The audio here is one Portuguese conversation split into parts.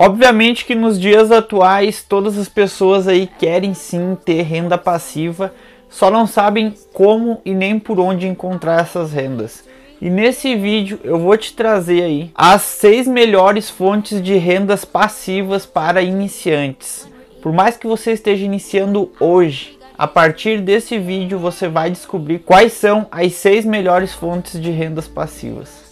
Obviamente que nos dias atuais todas as pessoas aí querem sim ter renda passiva, só não sabem como e nem por onde encontrar essas rendas. E nesse vídeo eu vou te trazer aí as seis melhores fontes de rendas passivas para iniciantes. Por mais que você esteja iniciando hoje, a partir desse vídeo você vai descobrir quais são as seis melhores fontes de rendas passivas.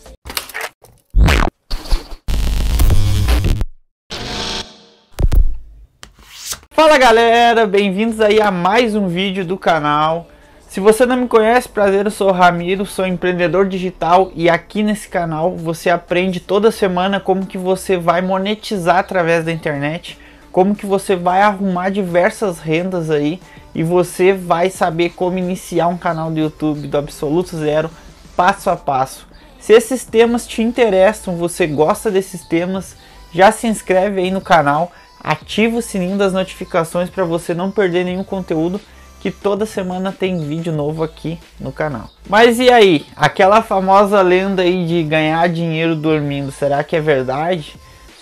Fala galera, bem-vindos aí a mais um vídeo do canal. Se você não me conhece, prazer, eu sou Ramiro, sou empreendedor digital e aqui nesse canal você aprende toda semana como que você vai monetizar através da internet, como que você vai arrumar diversas rendas aí e você vai saber como iniciar um canal do YouTube do absoluto zero, passo a passo. Se esses temas te interessam, você gosta desses temas, já se inscreve aí no canal ativa o sininho das notificações para você não perder nenhum conteúdo que toda semana tem vídeo novo aqui no canal. Mas e aí, aquela famosa lenda aí de ganhar dinheiro dormindo, será que é verdade?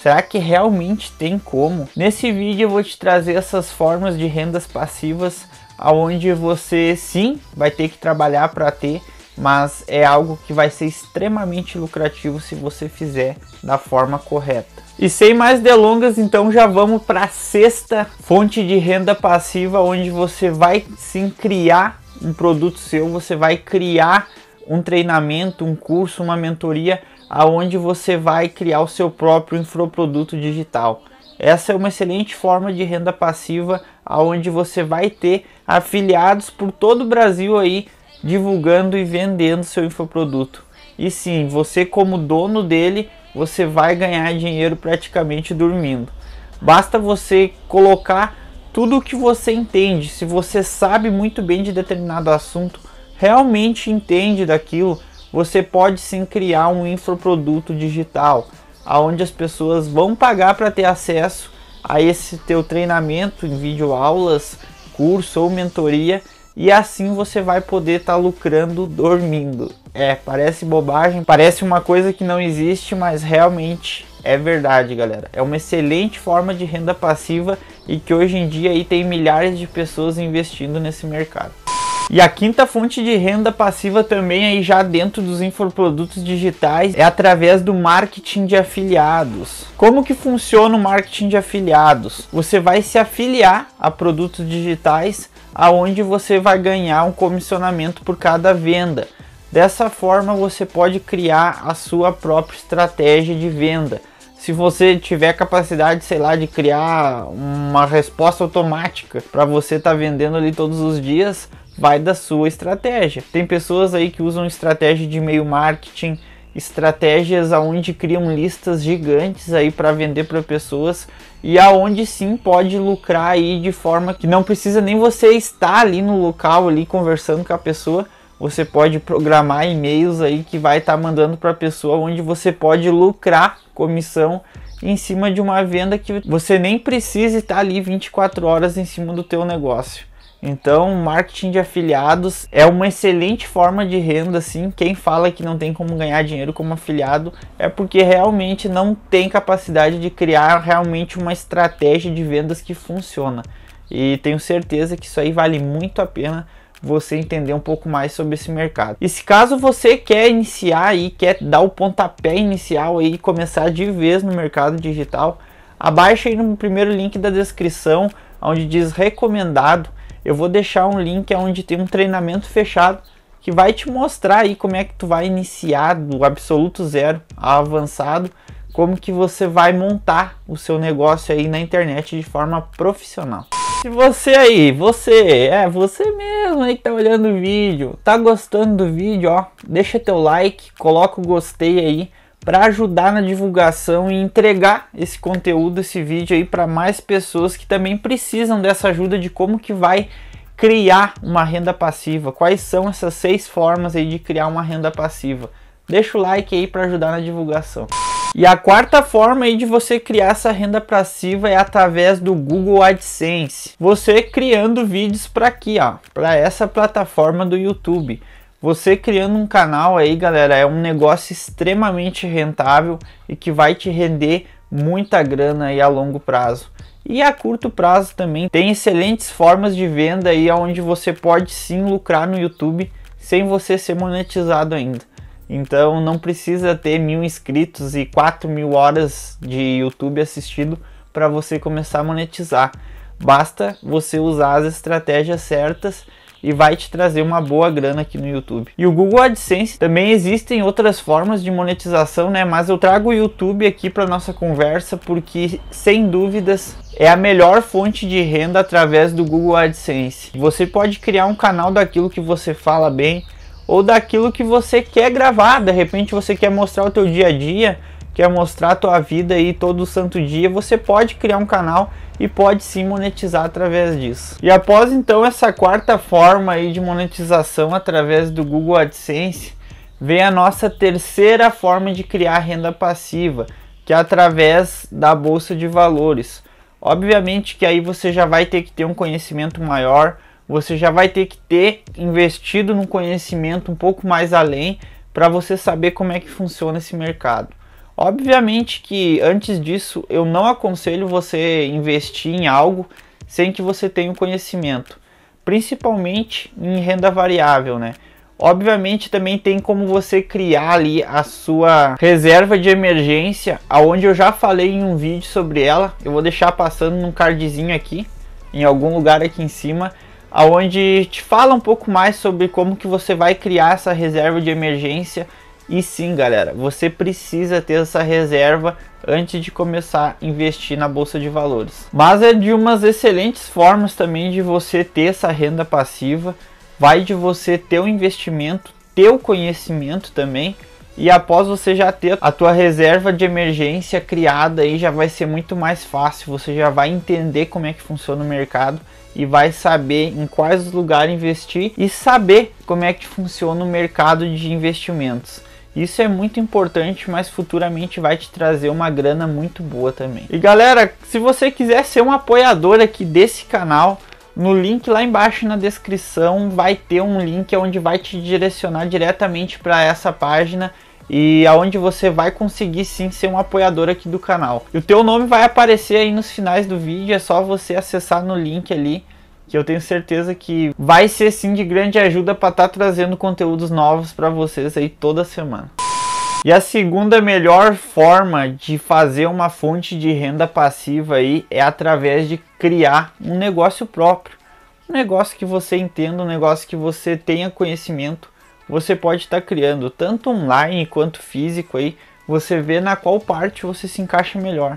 Será que realmente tem como? Nesse vídeo eu vou te trazer essas formas de rendas passivas aonde você sim vai ter que trabalhar para ter, mas é algo que vai ser extremamente lucrativo se você fizer da forma correta. E sem mais delongas, então já vamos para a sexta fonte de renda passiva, onde você vai sim criar um produto seu, você vai criar um treinamento, um curso, uma mentoria, aonde você vai criar o seu próprio infoproduto digital. Essa é uma excelente forma de renda passiva, aonde você vai ter afiliados por todo o Brasil aí divulgando e vendendo seu infoproduto. E sim, você como dono dele você vai ganhar dinheiro praticamente dormindo. Basta você colocar tudo o que você entende. Se você sabe muito bem de determinado assunto, realmente entende daquilo, você pode sim criar um infoproduto digital, aonde as pessoas vão pagar para ter acesso a esse teu treinamento em vídeo aulas, curso ou mentoria e assim você vai poder estar tá lucrando dormindo. É, parece bobagem, parece uma coisa que não existe, mas realmente é verdade, galera. É uma excelente forma de renda passiva e que hoje em dia aí tem milhares de pessoas investindo nesse mercado. E a quinta fonte de renda passiva também aí já dentro dos infoprodutos digitais é através do marketing de afiliados. Como que funciona o marketing de afiliados? Você vai se afiliar a produtos digitais aonde você vai ganhar um comissionamento por cada venda. Dessa forma você pode criar a sua própria estratégia de venda. Se você tiver capacidade, sei lá, de criar uma resposta automática para você estar tá vendendo ali todos os dias, vai da sua estratégia. Tem pessoas aí que usam estratégia de e-mail marketing, estratégias aonde criam listas gigantes aí para vender para pessoas e aonde sim pode lucrar aí de forma que não precisa nem você estar ali no local ali conversando com a pessoa. Você pode programar e-mails aí que vai estar tá mandando para a pessoa onde você pode lucrar comissão em cima de uma venda que você nem precisa estar ali 24 horas em cima do teu negócio. Então, marketing de afiliados é uma excelente forma de renda, assim. Quem fala que não tem como ganhar dinheiro como afiliado é porque realmente não tem capacidade de criar realmente uma estratégia de vendas que funciona. E tenho certeza que isso aí vale muito a pena você entender um pouco mais sobre esse mercado. E se caso você quer iniciar e quer dar o pontapé inicial e começar de vez no mercado digital, abaixa aí no primeiro link da descrição, onde diz recomendado eu vou deixar um link onde tem um treinamento fechado que vai te mostrar aí como é que tu vai iniciar do absoluto zero ao avançado, como que você vai montar o seu negócio aí na internet de forma profissional. Se você aí, você, é você mesmo aí que tá olhando o vídeo, tá gostando do vídeo, ó, deixa teu like, coloca o gostei aí para ajudar na divulgação e entregar esse conteúdo, esse vídeo aí para mais pessoas que também precisam dessa ajuda de como que vai criar uma renda passiva. Quais são essas seis formas aí de criar uma renda passiva? Deixa o like aí para ajudar na divulgação. E a quarta forma aí de você criar essa renda passiva é através do Google AdSense. Você criando vídeos para aqui, ó, para essa plataforma do YouTube. Você criando um canal aí, galera, é um negócio extremamente rentável e que vai te render muita grana aí a longo prazo. E a curto prazo também tem excelentes formas de venda aí onde você pode sim lucrar no YouTube sem você ser monetizado ainda. Então não precisa ter mil inscritos e 4 mil horas de YouTube assistido para você começar a monetizar. Basta você usar as estratégias certas e vai te trazer uma boa grana aqui no YouTube. E o Google AdSense também existem outras formas de monetização, né? Mas eu trago o YouTube aqui para nossa conversa porque sem dúvidas é a melhor fonte de renda através do Google AdSense. Você pode criar um canal daquilo que você fala bem ou daquilo que você quer gravar. De repente você quer mostrar o teu dia a dia, quer mostrar a tua vida aí todo santo dia, você pode criar um canal e pode sim monetizar através disso. E após então essa quarta forma aí de monetização através do Google AdSense, vem a nossa terceira forma de criar renda passiva, que é através da bolsa de valores. Obviamente que aí você já vai ter que ter um conhecimento maior, você já vai ter que ter investido num conhecimento um pouco mais além para você saber como é que funciona esse mercado. Obviamente que antes disso eu não aconselho você investir em algo sem que você tenha um conhecimento, principalmente em renda variável, né? Obviamente também tem como você criar ali a sua reserva de emergência, aonde eu já falei em um vídeo sobre ela. Eu vou deixar passando num cardzinho aqui, em algum lugar aqui em cima, aonde te fala um pouco mais sobre como que você vai criar essa reserva de emergência e sim, galera, você precisa ter essa reserva antes de começar a investir na bolsa de valores. Mas é de umas excelentes formas também de você ter essa renda passiva. Vai de você ter o investimento, ter o conhecimento também. E após você já ter a tua reserva de emergência criada aí, já vai ser muito mais fácil. Você já vai entender como é que funciona o mercado e vai saber em quais lugares investir e saber como é que funciona o mercado de investimentos. Isso é muito importante, mas futuramente vai te trazer uma grana muito boa também. E galera, se você quiser ser um apoiador aqui desse canal, no link lá embaixo na descrição vai ter um link onde vai te direcionar diretamente para essa página e aonde você vai conseguir sim ser um apoiador aqui do canal. E o teu nome vai aparecer aí nos finais do vídeo, é só você acessar no link ali que eu tenho certeza que vai ser sim de grande ajuda para estar tá trazendo conteúdos novos para vocês aí toda semana. E a segunda melhor forma de fazer uma fonte de renda passiva aí é através de criar um negócio próprio. Um negócio que você entenda, um negócio que você tenha conhecimento, você pode estar tá criando tanto online quanto físico aí, você vê na qual parte você se encaixa melhor.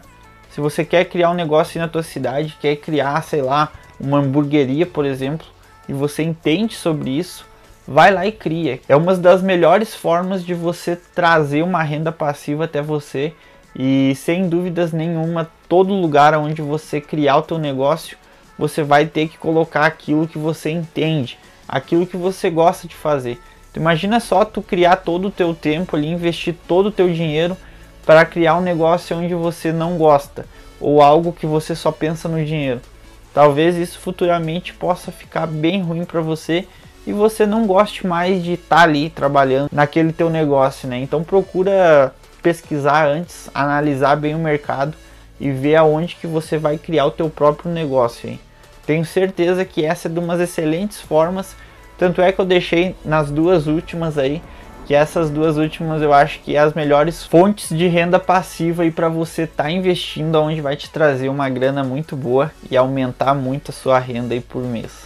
Se você quer criar um negócio na tua cidade, quer criar, sei lá, uma hamburgueria, por exemplo, e você entende sobre isso, vai lá e cria. É uma das melhores formas de você trazer uma renda passiva até você e sem dúvidas nenhuma, todo lugar onde você criar o teu negócio, você vai ter que colocar aquilo que você entende, aquilo que você gosta de fazer. Imagina só tu criar todo o teu tempo ali, investir todo o teu dinheiro para criar um negócio onde você não gosta ou algo que você só pensa no dinheiro. Talvez isso futuramente possa ficar bem ruim para você e você não goste mais de estar tá ali trabalhando naquele teu negócio, né? Então procura pesquisar antes, analisar bem o mercado e ver aonde que você vai criar o teu próprio negócio. Hein? Tenho certeza que essa é de umas excelentes formas, tanto é que eu deixei nas duas últimas aí que essas duas últimas eu acho que é as melhores fontes de renda passiva aí para você estar tá investindo, onde vai te trazer uma grana muito boa e aumentar muito a sua renda aí por mês.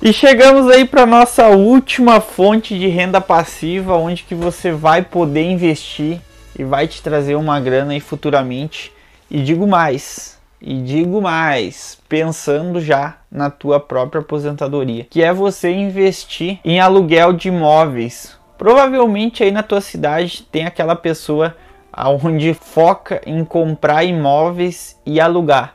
E chegamos aí para nossa última fonte de renda passiva, onde que você vai poder investir e vai te trazer uma grana aí futuramente. E digo mais, e digo mais, pensando já na tua própria aposentadoria, que é você investir em aluguel de imóveis Provavelmente aí na tua cidade tem aquela pessoa onde foca em comprar imóveis e alugar.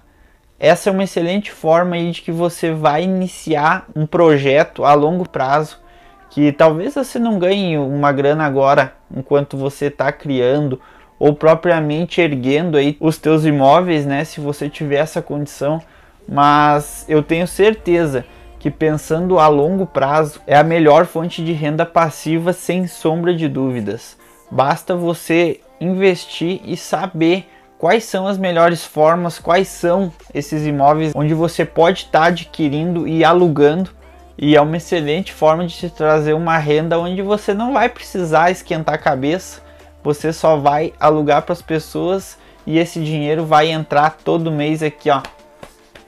Essa é uma excelente forma aí de que você vai iniciar um projeto a longo prazo que talvez você não ganhe uma grana agora enquanto você está criando ou propriamente erguendo aí os teus imóveis, né, se você tiver essa condição, mas eu tenho certeza que pensando a longo prazo é a melhor fonte de renda passiva sem sombra de dúvidas. Basta você investir e saber quais são as melhores formas, quais são esses imóveis onde você pode estar tá adquirindo e alugando. E é uma excelente forma de te trazer uma renda onde você não vai precisar esquentar a cabeça, você só vai alugar para as pessoas e esse dinheiro vai entrar todo mês aqui, ó,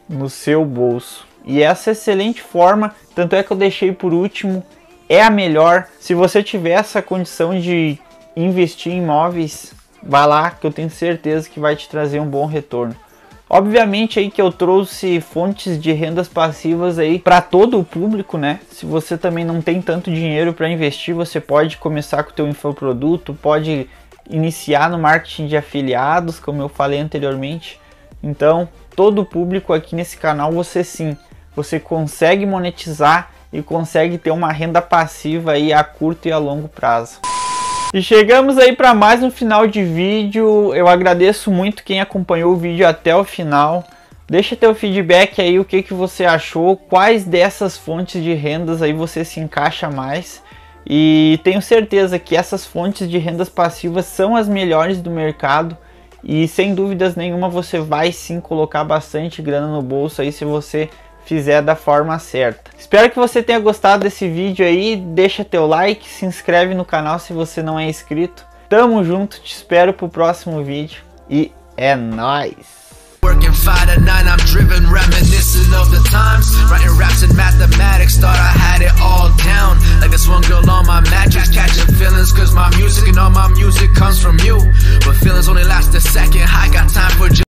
no seu bolso. E essa excelente forma, tanto é que eu deixei por último, é a melhor. Se você tiver essa condição de investir em imóveis, vá lá que eu tenho certeza que vai te trazer um bom retorno. Obviamente aí que eu trouxe fontes de rendas passivas aí para todo o público, né? Se você também não tem tanto dinheiro para investir, você pode começar com o teu infoproduto, pode iniciar no marketing de afiliados, como eu falei anteriormente. Então, todo o público aqui nesse canal, você sim, você consegue monetizar e consegue ter uma renda passiva aí a curto e a longo prazo. E chegamos aí para mais um final de vídeo. Eu agradeço muito quem acompanhou o vídeo até o final. Deixa teu feedback aí, o que, que você achou, quais dessas fontes de rendas aí você se encaixa mais. E tenho certeza que essas fontes de rendas passivas são as melhores do mercado. E sem dúvidas nenhuma você vai sim colocar bastante grana no bolso aí se você fizer da forma certa. Espero que você tenha gostado desse vídeo aí, deixa teu like, se inscreve no canal se você não é inscrito. Tamo junto, te espero pro próximo vídeo e é nóis! Working five to nine, I'm driven, of the times. Writing raps and mathematics, thought I had it all down. Like this one girl on my mattress, catching feelings, cause my music and all my music comes from you. But feelings only last a second, I got